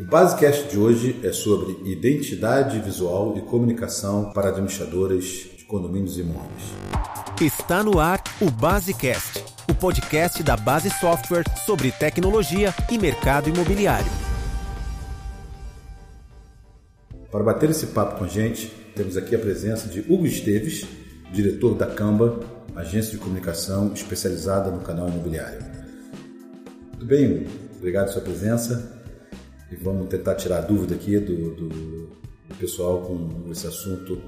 O Basecast de hoje é sobre identidade visual e comunicação para administradoras de condomínios e imóveis. Está no ar o Basecast, o podcast da Base Software sobre tecnologia e mercado imobiliário. Para bater esse papo com a gente, temos aqui a presença de Hugo Esteves, diretor da Camba, agência de comunicação especializada no canal imobiliário. Tudo bem, Hugo? Obrigado pela sua presença e vamos tentar tirar a dúvida aqui do, do, do pessoal com esse assunto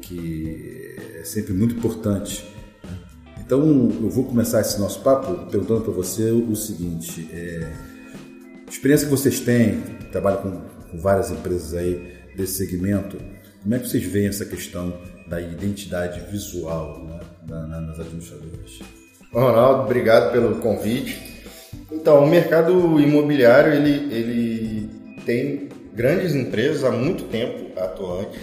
que é sempre muito importante. Né? Então, eu vou começar esse nosso papo perguntando para você o seguinte: é, experiência que vocês têm, trabalham com, com várias empresas aí desse segmento, como é que vocês veem essa questão da identidade visual né, nas administradoras? Ronaldo, obrigado pelo convite. Então, o mercado imobiliário ele, ele tem grandes empresas há muito tempo atuantes.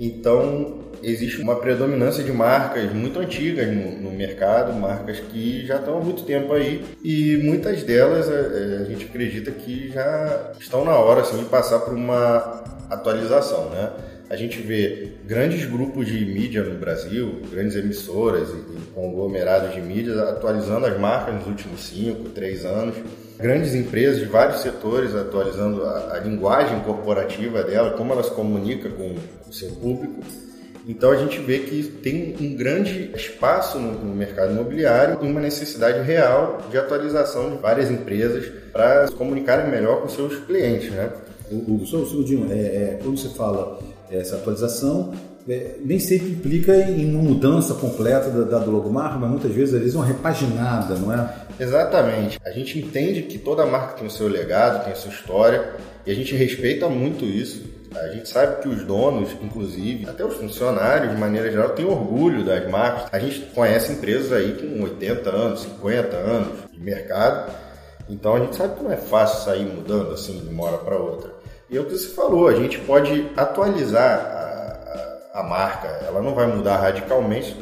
Então, existe uma predominância de marcas muito antigas no, no, mercado, marcas que já estão há muito tempo aí e muitas delas a, é, é, a gente acredita que já estão na hora assim, de passar por uma atualização, né? A gente vê grandes grupos de mídia no Brasil, grandes emissoras e conglomerados de mídia atualizando as marcas nos últimos 5, 3 anos. Grandes empresas de vários setores atualizando a, a linguagem corporativa dela, como ela se comunica com o seu público. Então a gente vê que tem um grande espaço no, mercado imobiliário e uma necessidade real de atualização de várias empresas para se comunicarem melhor com seus clientes, né? Hugo, só é, é, quando você fala essa atualização, é, nem sempre implica em uma mudança completa da, da do logomarca, mas muitas vezes eles uma repaginada, não é? Exatamente. A gente entende que toda marca tem o seu legado, tem a sua história, e a gente respeita muito isso. A gente sabe que os donos, inclusive, até os funcionários, de maneira geral, têm orgulho das marcas. A gente conhece empresas aí com 80 anos, 50 anos de mercado, então a gente sabe que não é fácil sair mudando assim de uma hora para outra. E é o que você falou, a gente pode atualizar a, a, marca, ela não vai mudar radicalmente,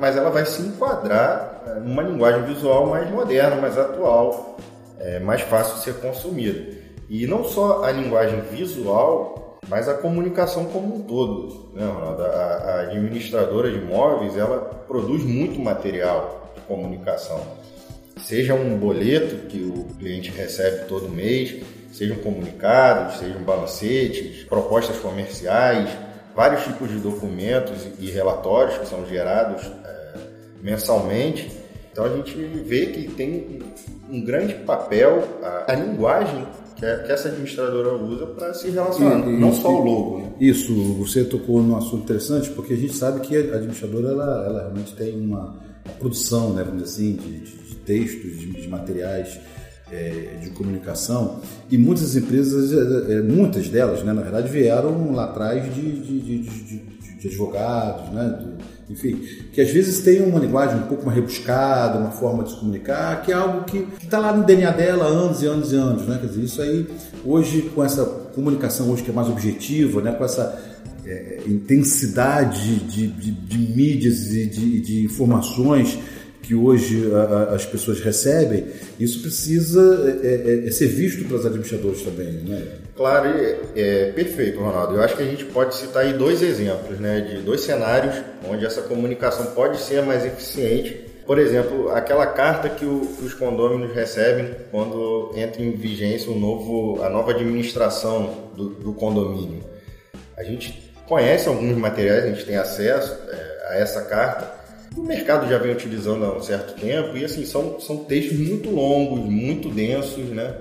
mas ela vai se enquadrar é, numa linguagem visual mais moderna, mais atual, é, mais fácil de ser consumida. E não só a linguagem visual, mas a comunicação como um todo. Né, Ronaldo? A, a administradora de imóveis ela produz muito material de comunicação. Seja um boleto que o cliente recebe todo mês, sejam comunicados, sejam balancetes, propostas comerciais, vários tipos de documentos e relatórios que são gerados é, mensalmente. Então a gente vê que tem um grande papel a, a linguagem que, a, que, essa administradora usa para se relacionar, e, não só o logo. Né? Isso, você tocou num assunto interessante, porque a gente sabe que a administradora ela, ela realmente tem uma produção, né, vamos dizer assim, de, de textos, de, de materiais de comunicação e muitas empresas, é, é, muitas delas, né, na verdade, vieram lá atrás de, de, de, de advogados, né, enfim, que às vezes tem uma linguagem um pouco mais rebuscada, uma forma de se comunicar, que é algo que está lá no DNA dela há anos e anos e anos, né? Quer dizer, isso aí hoje com essa comunicação hoje que é mais objetiva, né? Com essa é, intensidade de, mídias e de informações que hoje a, a, as pessoas recebem, isso precisa é, é, é ser visto pelos administradores também, né? Claro, é, perfeito, Ronaldo. Eu acho que a gente pode citar aí dois exemplos, né, de dois cenários onde essa comunicação pode ser mais eficiente. Por exemplo, aquela carta que, o, que os condôminos recebem quando entra em vigência o novo, a nova administração do, do condomínio. A gente conhece alguns materiais, a gente tem acesso é, a essa carta, o mercado já vem utilizando há um certo tempo e assim são, são textos muito longos, muito densos, né?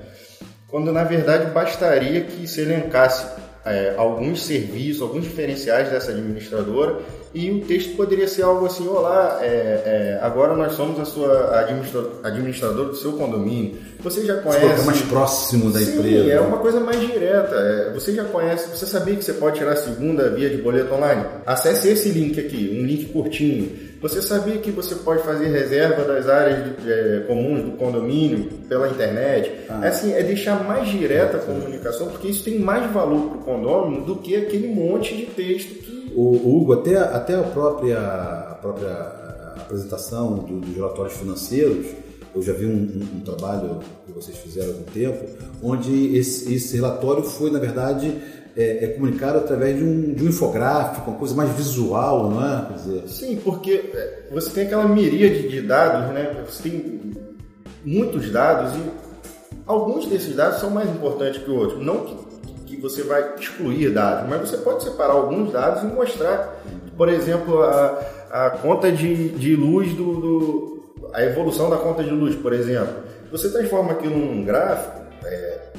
Quando na verdade bastaria que se elencasse é, alguns serviços, alguns diferenciais dessa administradora e o texto poderia ser algo assim: Olá, é, é, agora nós somos a sua administradora, administradora do seu condomínio. Você já conhece. É mais próximo da Sim, empresa. É uma coisa mais direta. É, você já conhece, você sabia que você pode tirar a segunda via de boleto online? Acesse esse link aqui, um link curtinho você sabia que você pode fazer reserva das áreas de, é, comuns do condomínio pela internet? Ah. É assim, é deixar mais direta a comunicação, porque isso tem mais valor para o condomínio do que aquele monte de texto que. O, Hugo, até, até a própria, a própria apresentação do, dos relatórios financeiros, eu já vi um, um, um trabalho que vocês fizeram há algum tempo, onde esse, esse relatório foi, na verdade, é, é, comunicado através de um, de um infográfico, uma coisa mais visual, não é? Quer dizer... Sim, porque é, você tem aquela miríade de dados, né? Você tem muitos dados e alguns desses dados são mais importantes que outros. Não que, que você vai excluir dados, mas você pode separar alguns dados e mostrar, por exemplo, a, a conta de, de luz do, do a evolução da conta de luz, por exemplo. Você transforma aquilo num gráfico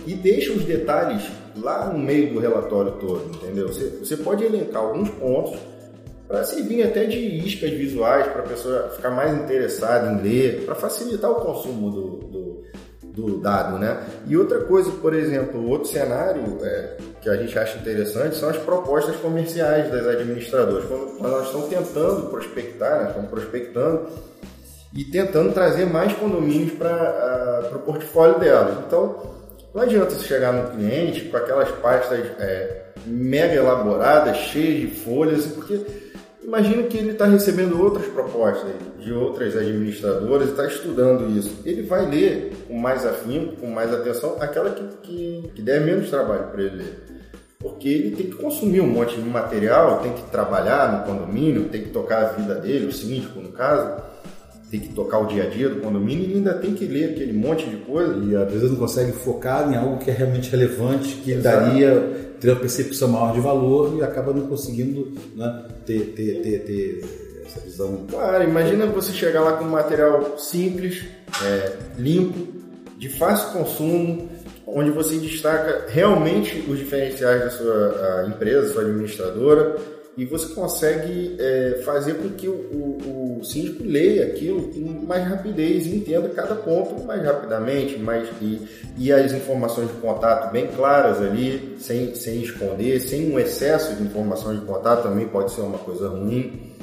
e deixa os detalhes lá no meio do relatório todo, entendeu? Você, você pode elencar alguns pontos para servir até de iscas visuais para a pessoa ficar mais interessada em ler, para facilitar o consumo do, do, do, dado, né? E outra coisa, por exemplo, outro cenário é, que a gente acha interessante são as propostas comerciais das administradoras. Quando, quando elas estão tentando prospectar, né? estão prospectando e tentando trazer mais condomínios para o portfólio delas. Então, não adianta você chegar no cliente com aquelas pastas é, mega elaboradas, cheias de folhas, porque imagina que ele está recebendo outras propostas de outras administradoras e está estudando isso. Ele vai ler com mais afinco, com mais atenção, aquela que, que, que der menos trabalho para ele ler. Porque ele tem que consumir um monte de material, tem que trabalhar no condomínio, tem que tocar a vida dele, o síndico no caso tem que tocar o dia a dia do condomínio e ainda tem que ler aquele monte de coisa. E às vezes não consegue focar em algo que é realmente relevante, que Exato. daria ter uma percepção maior de valor e acaba não conseguindo né, ter, ter, ter, ter essa visão. Claro, imagina você chegar lá com um material simples, é, limpo, de fácil consumo, onde você destaca realmente os diferenciais da sua empresa, sua administradora e você consegue é, fazer com que o, o, o, síndico leia aquilo com mais rapidez e entenda cada ponto mais rapidamente, mais, e, e as informações de contato bem claras ali, sem, sem esconder, sem um excesso de informações de contato também pode ser uma coisa ruim.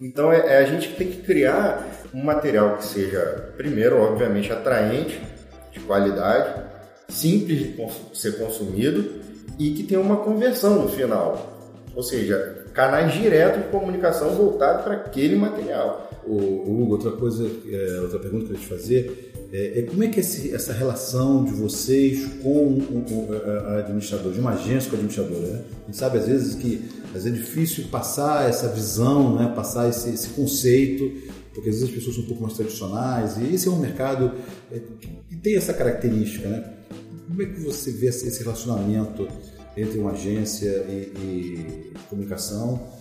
Então é, é a gente tem que criar um material que seja, primeiro, obviamente, atraente, de qualidade, simples de ser consumido e que tenha uma conversão no final. Ou seja, canais diretos de comunicação voltados para aquele material. O, Hugo, outra coisa, é, outra pergunta que eu ia te fazer é, é como é que esse, essa relação de vocês com o, administrador, de uma agência com o administrador, né? A gente sabe às vezes que às vezes é difícil passar essa visão, né? passar esse, esse conceito, porque às vezes as pessoas são um pouco mais tradicionais e esse é um mercado é, que tem essa característica, né? Como é que você vê esse relacionamento entre uma agência e, e comunicação,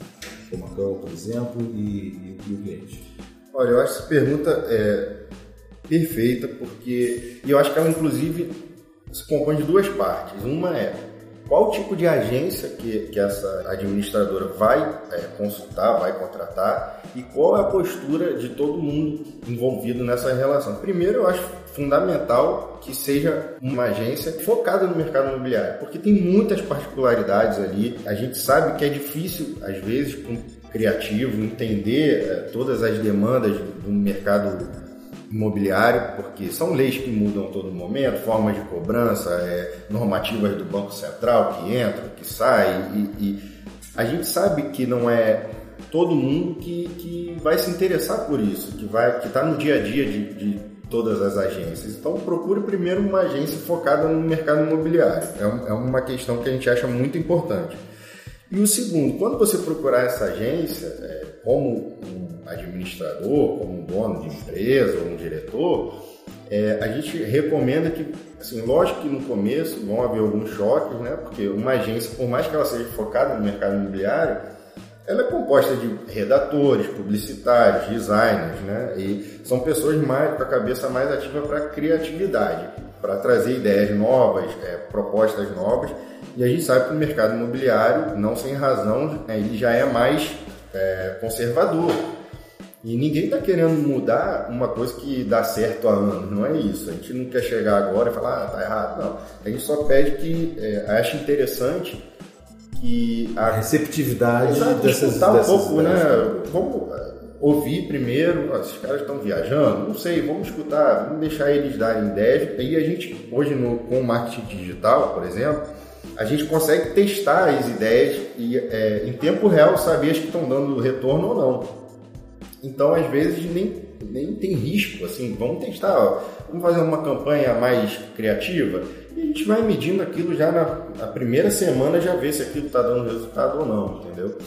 como a Cão, por exemplo, e, e, o cliente? Olha, eu acho essa pergunta é perfeita, porque e eu acho que ela, inclusive, se compõe de duas partes. Uma é qual tipo de agência que, que essa administradora vai é, consultar, vai contratar e qual é a postura de todo mundo envolvido nessa relação. Primeiro, eu acho fundamental que seja uma agência focada no mercado imobiliário, porque tem muitas particularidades ali. A gente sabe que é difícil, às vezes, para um criativo entender é, todas as demandas do mercado imobiliário, porque são leis que mudam a todo momento, formas de cobrança, é, normativas do Banco Central que entram, que saem, e, e, a gente sabe que não é todo mundo que, que vai se interessar por isso, que vai que está no dia a dia de, de, todas as agências. Então procure primeiro uma agência focada no mercado imobiliário. É, é uma questão que a gente acha muito importante. E o segundo, quando você procurar essa agência, é, como um administrador, como um dono de empresa ou um diretor, é, a gente recomenda que, assim, lógico que no começo vão haver alguns choques, né? Porque uma agência, por mais que ela seja focada no mercado imobiliário, ela é composta de redatores, publicitários, designers, né? E são pessoas mais com a cabeça mais ativa para criatividade, para trazer ideias novas, é, propostas novas. E a gente sabe que o mercado imobiliário, não sem razão, ele já é mais é, conservador. E ninguém está querendo mudar uma coisa que dá certo há anos, não é isso. A gente não quer chegar agora e falar, ah, tá errado. Não. A gente só pede que é, ache interessante que a, a receptividade Exato, dessas, um dessas pouco, né? Vamos é, ouvir primeiro, esses caras estão viajando, não sei, vamos escutar, vamos deixar eles darem ideias. E a gente, hoje no, com o marketing digital, por exemplo, a gente consegue testar as ideias e é, em tempo real saber as que estão dando retorno ou não. Então, às vezes, nem nem tem risco, assim, vamos testar, ó, vamos fazer uma campanha mais criativa e a gente vai medindo aquilo já na, na primeira semana, já ver se aquilo está dando resultado ou não, entendeu?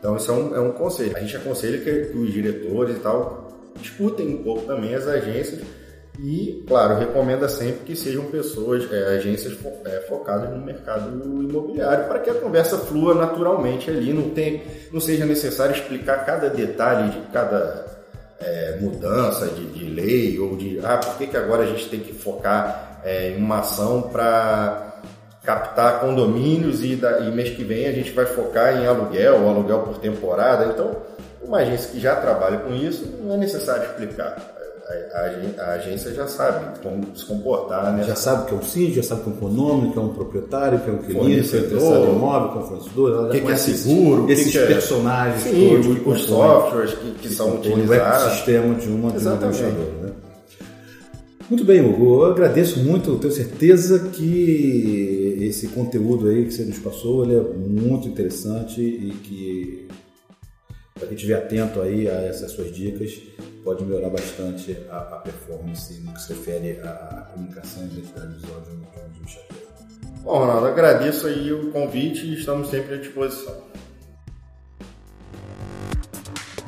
Então isso é um, é um conselho. A gente aconselha que, que os diretores e tal discutem um pouco também as agências e, claro, recomenda sempre que sejam pessoas, é, agências fo é, focadas no mercado imobiliário, para que a conversa flua naturalmente ali, não, tem, não seja necessário explicar cada detalhe de cada é, mudança de, de, lei ou de, ah, por que, que agora a gente tem que focar é, em uma ação para captar condomínios e, da, e mês que vem a gente vai focar em aluguel, aluguel por temporada. Então, uma agência que já trabalha com isso, não é necessário explicar a, a, agência já sabe como se comportar, né? Já sabe que é um síndico, já sabe que é um condomínio, que é um proprietário, que é um cliente, que é interessado em imóvel, que é um fornecedor. O que, que, é seguro, esses que que é... personagens Sim, todos, os, softwares que, que, são utilizados. O ecossistema de uma administradora, né? Muito bem, Hugo. Eu agradeço muito, tenho certeza que esse conteúdo aí que você nos passou ele é muito interessante e que para quem estiver atento aí a essas suas dicas, pode melhorar bastante a, a performance no que se refere à, comunicação e identidade visual de um, de um. Bom, Ronaldo, agradeço aí o convite e estamos sempre à disposição.